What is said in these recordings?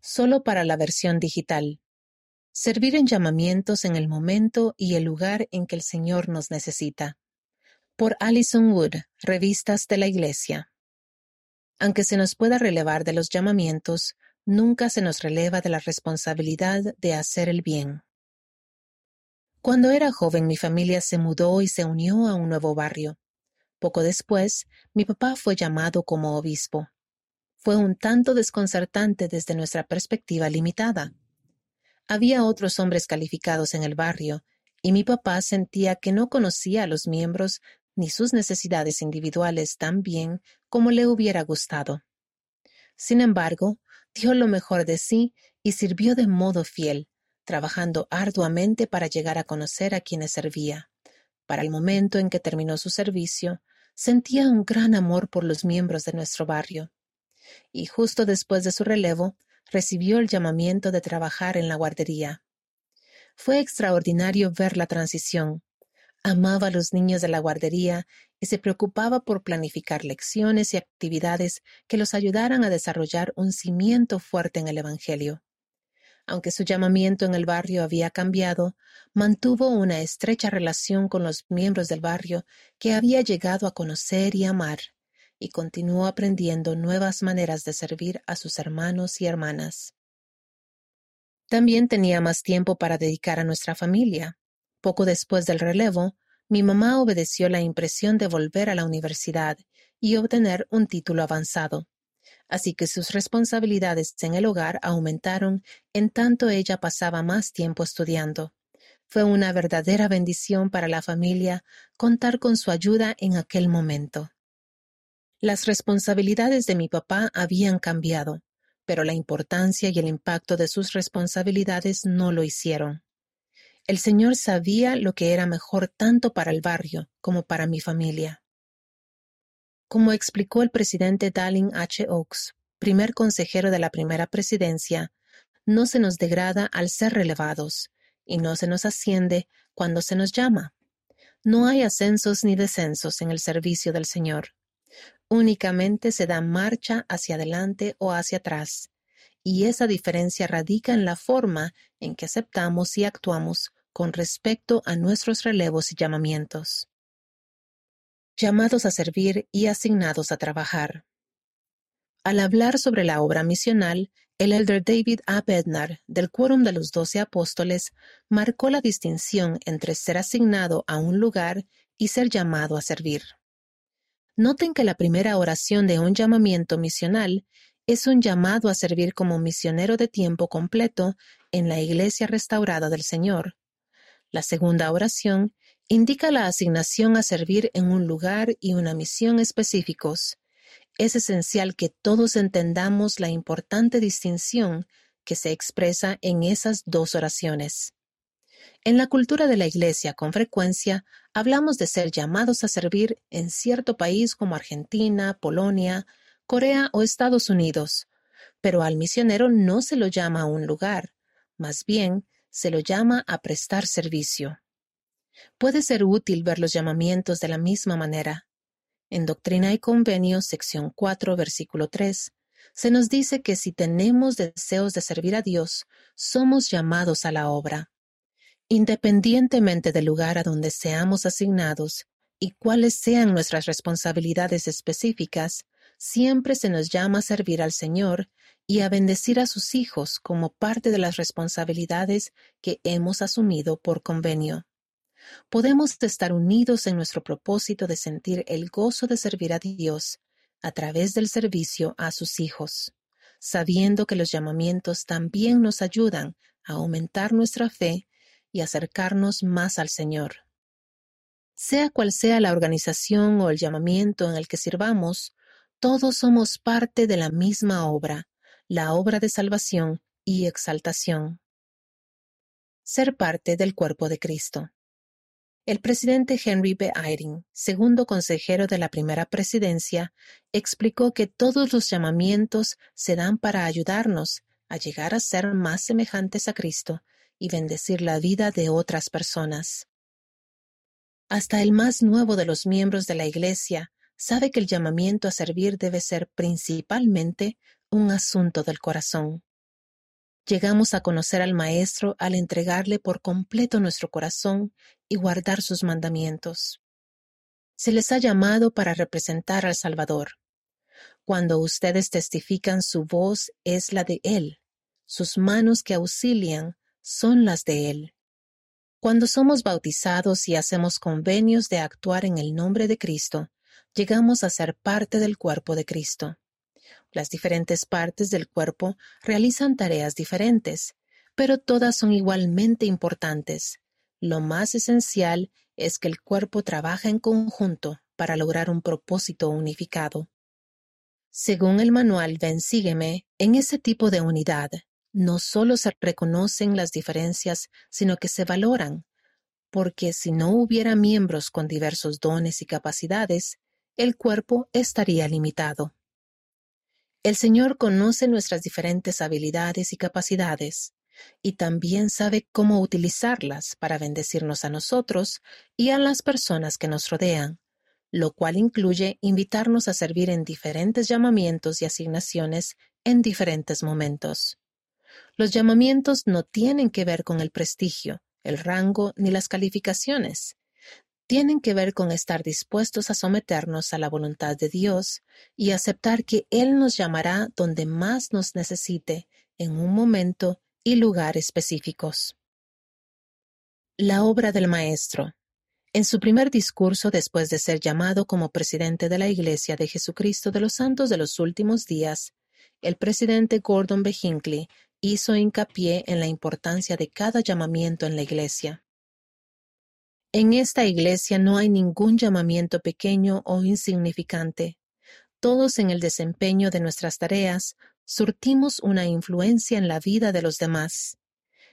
solo para la versión digital. Servir en llamamientos en el momento y el lugar en que el Señor nos necesita. Por Alison Wood, Revistas de la Iglesia. Aunque se nos pueda relevar de los llamamientos, nunca se nos releva de la responsabilidad de hacer el bien. Cuando era joven mi familia se mudó y se unió a un nuevo barrio. Poco después, mi papá fue llamado como obispo. Fue un tanto desconcertante desde nuestra perspectiva limitada. Había otros hombres calificados en el barrio, y mi papá sentía que no conocía a los miembros ni sus necesidades individuales tan bien como le hubiera gustado. Sin embargo, dio lo mejor de sí y sirvió de modo fiel, trabajando arduamente para llegar a conocer a quienes servía. Para el momento en que terminó su servicio, sentía un gran amor por los miembros de nuestro barrio y justo después de su relevo recibió el llamamiento de trabajar en la guardería. Fue extraordinario ver la transición. Amaba a los niños de la guardería y se preocupaba por planificar lecciones y actividades que los ayudaran a desarrollar un cimiento fuerte en el Evangelio. Aunque su llamamiento en el barrio había cambiado, mantuvo una estrecha relación con los miembros del barrio que había llegado a conocer y amar y continuó aprendiendo nuevas maneras de servir a sus hermanos y hermanas. También tenía más tiempo para dedicar a nuestra familia. Poco después del relevo, mi mamá obedeció la impresión de volver a la universidad y obtener un título avanzado. Así que sus responsabilidades en el hogar aumentaron en tanto ella pasaba más tiempo estudiando. Fue una verdadera bendición para la familia contar con su ayuda en aquel momento. Las responsabilidades de mi papá habían cambiado, pero la importancia y el impacto de sus responsabilidades no lo hicieron. El Señor sabía lo que era mejor tanto para el barrio como para mi familia. Como explicó el presidente Dallin H. Oaks, primer consejero de la primera presidencia, no se nos degrada al ser relevados, y no se nos asciende cuando se nos llama. No hay ascensos ni descensos en el servicio del Señor únicamente se da marcha hacia adelante o hacia atrás, y esa diferencia radica en la forma en que aceptamos y actuamos con respecto a nuestros relevos y llamamientos. Llamados a servir y asignados a trabajar. Al hablar sobre la obra misional, el elder David A. Bednar, del Quórum de los Doce Apóstoles, marcó la distinción entre ser asignado a un lugar y ser llamado a servir. Noten que la primera oración de un llamamiento misional es un llamado a servir como misionero de tiempo completo en la Iglesia restaurada del Señor. La segunda oración indica la asignación a servir en un lugar y una misión específicos. Es esencial que todos entendamos la importante distinción que se expresa en esas dos oraciones. En la cultura de la Iglesia, con frecuencia, hablamos de ser llamados a servir en cierto país como Argentina, Polonia, Corea o Estados Unidos, pero al misionero no se lo llama a un lugar, más bien se lo llama a prestar servicio. Puede ser útil ver los llamamientos de la misma manera. En Doctrina y Convenios, sección 4, versículo 3, se nos dice que si tenemos deseos de servir a Dios, somos llamados a la obra. Independientemente del lugar a donde seamos asignados y cuáles sean nuestras responsabilidades específicas, siempre se nos llama a servir al Señor y a bendecir a sus hijos como parte de las responsabilidades que hemos asumido por convenio. Podemos estar unidos en nuestro propósito de sentir el gozo de servir a Dios a través del servicio a sus hijos, sabiendo que los llamamientos también nos ayudan a aumentar nuestra fe y acercarnos más al Señor. Sea cual sea la organización o el llamamiento en el que sirvamos, todos somos parte de la misma obra, la obra de salvación y exaltación. Ser parte del cuerpo de Cristo. El presidente Henry B. Eyring, segundo consejero de la primera presidencia, explicó que todos los llamamientos se dan para ayudarnos a llegar a ser más semejantes a Cristo y bendecir la vida de otras personas. Hasta el más nuevo de los miembros de la Iglesia sabe que el llamamiento a servir debe ser principalmente un asunto del corazón. llegamos a conocer al Maestro al entregarle por completo nuestro corazón y guardar sus mandamientos. Se les ha llamado para representar al Salvador. Cuando ustedes testifican su voz es la de Él, sus manos que auxilian son las de Él. Cuando somos bautizados y hacemos convenios de actuar en el nombre de Cristo, llegamos a ser parte del cuerpo de Cristo. Las diferentes partes del cuerpo realizan tareas diferentes, pero todas son igualmente importantes. Lo más esencial es que el cuerpo trabaja en conjunto para lograr un propósito unificado. Según el manual Ven Sígueme, en ese tipo de unidad, no solo se reconocen las diferencias, sino que se valoran, porque si no hubiera miembros con diversos dones y capacidades, el cuerpo estaría limitado. El Señor conoce nuestras diferentes habilidades y capacidades, y también sabe cómo utilizarlas para bendecirnos a nosotros y a las personas que nos rodean, lo cual incluye invitarnos a servir en diferentes llamamientos y asignaciones en diferentes momentos. Los llamamientos no tienen que ver con el prestigio, el rango ni las calificaciones. Tienen que ver con estar dispuestos a someternos a la voluntad de Dios y aceptar que Él nos llamará donde más nos necesite, en un momento y lugar específicos. La obra del Maestro. En su primer discurso después de ser llamado como presidente de la Iglesia de Jesucristo de los Santos de los Últimos Días, el presidente Gordon B. Hinckley hizo hincapié en la importancia de cada llamamiento en la Iglesia. En esta Iglesia no hay ningún llamamiento pequeño o insignificante. Todos en el desempeño de nuestras tareas surtimos una influencia en la vida de los demás.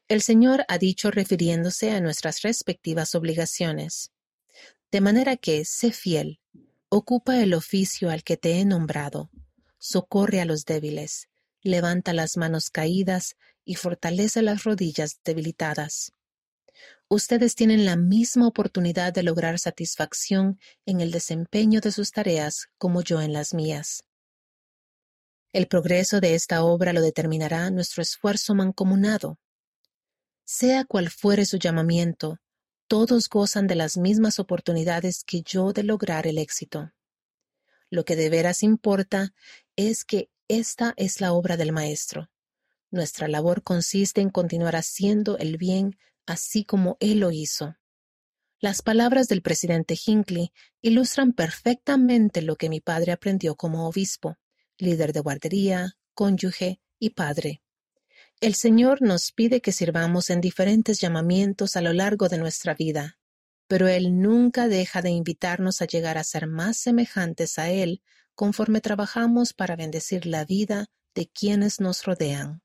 El Señor ha dicho refiriéndose a nuestras respectivas obligaciones. De manera que, sé fiel, ocupa el oficio al que te he nombrado, socorre a los débiles, levanta las manos caídas y fortalece las rodillas debilitadas. Ustedes tienen la misma oportunidad de lograr satisfacción en el desempeño de sus tareas como yo en las mías. El progreso de esta obra lo determinará nuestro esfuerzo mancomunado. Sea cual fuere su llamamiento, todos gozan de las mismas oportunidades que yo de lograr el éxito. Lo que de veras importa es que esta es la obra del Maestro. Nuestra labor consiste en continuar haciendo el bien así como Él lo hizo. Las palabras del presidente Hinckley ilustran perfectamente lo que mi padre aprendió como obispo, líder de guardería, cónyuge y padre. El Señor nos pide que sirvamos en diferentes llamamientos a lo largo de nuestra vida, pero Él nunca deja de invitarnos a llegar a ser más semejantes a Él conforme trabajamos para bendecir la vida de quienes nos rodean.